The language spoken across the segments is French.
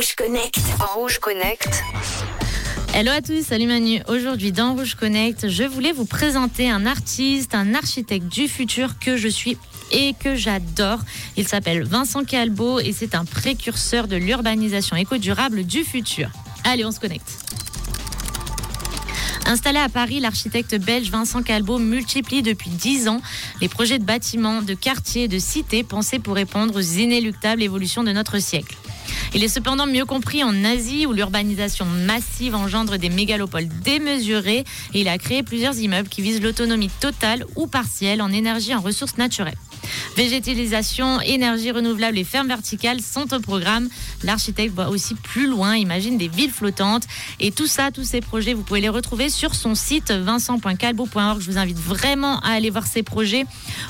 Rouge Connect. Rouge Connect. Hello à tous, salut Manu. Aujourd'hui dans Rouge Connect, je voulais vous présenter un artiste, un architecte du futur que je suis et que j'adore. Il s'appelle Vincent Calbo et c'est un précurseur de l'urbanisation éco-durable du futur. Allez, on se connecte. Installé à Paris, l'architecte belge Vincent Calbo multiplie depuis 10 ans les projets de bâtiments, de quartiers, de cités pensés pour répondre aux inéluctables évolutions de notre siècle. Il est cependant mieux compris en Asie où l'urbanisation massive engendre des mégalopoles démesurées et il a créé plusieurs immeubles qui visent l'autonomie totale ou partielle en énergie et en ressources naturelles. Végétalisation, énergie renouvelable et ferme verticale sont au programme. L'architecte voit aussi plus loin, imagine des villes flottantes. Et tout ça, tous ces projets, vous pouvez les retrouver sur son site vincent.calbo.org. Je vous invite vraiment à aller voir ces projets.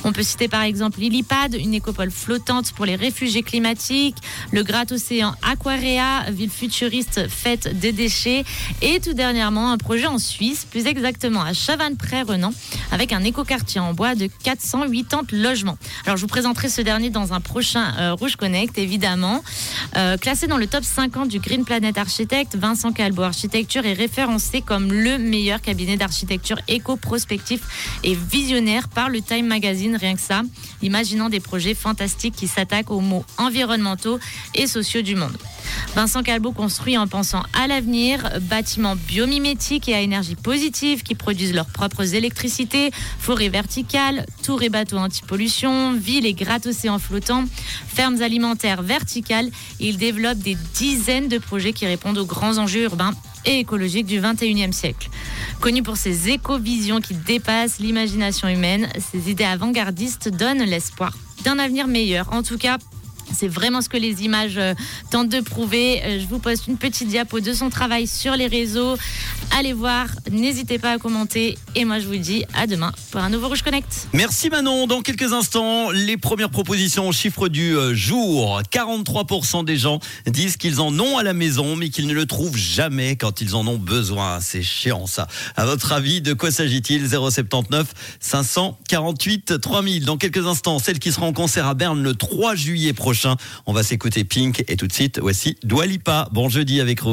On peut citer par exemple l'Ilipad, une écopole flottante pour les réfugiés climatiques, le Gratte Océan Aquarea, ville futuriste faite des déchets. Et tout dernièrement, un projet en Suisse, plus exactement à Chavannes-Près-Renan, avec un écoquartier en bois de 480 logements. Alors je vous présenterai ce dernier dans un prochain euh, Rouge Connect, évidemment. Euh, classé dans le top 50 du Green Planet Architect, Vincent Calbo Architecture est référencé comme le meilleur cabinet d'architecture éco-prospectif et visionnaire par le Time Magazine, rien que ça, imaginant des projets fantastiques qui s'attaquent aux mots environnementaux et sociaux du monde. Vincent Calbo construit en pensant à l'avenir, bâtiments biomimétiques et à énergie positive qui produisent leurs propres électricités, forêts verticales, tours et bateaux anti-pollution, villes et gratte-océans flottants, fermes alimentaires verticales. Il développe des dizaines de projets qui répondent aux grands enjeux urbains et écologiques du 21e siècle. Connu pour ses éco-visions qui dépassent l'imagination humaine, ses idées avant-gardistes donnent l'espoir d'un avenir meilleur. En tout cas, c'est vraiment ce que les images euh, tentent de prouver. Euh, je vous poste une petite diapo de son travail sur les réseaux. Allez voir, n'hésitez pas à commenter. Et moi, je vous dis à demain pour un nouveau Rouge Connect. Merci Manon. Dans quelques instants, les premières propositions au chiffre du euh, jour. 43% des gens disent qu'ils en ont à la maison, mais qu'ils ne le trouvent jamais quand ils en ont besoin. C'est chiant ça. À votre avis, de quoi s'agit-il? 079 548 3000. Dans quelques instants, celle qui sera en concert à Berne le 3 juillet prochain. On va s'écouter Pink et tout de suite, voici Doualipa. Bon jeudi avec Rose.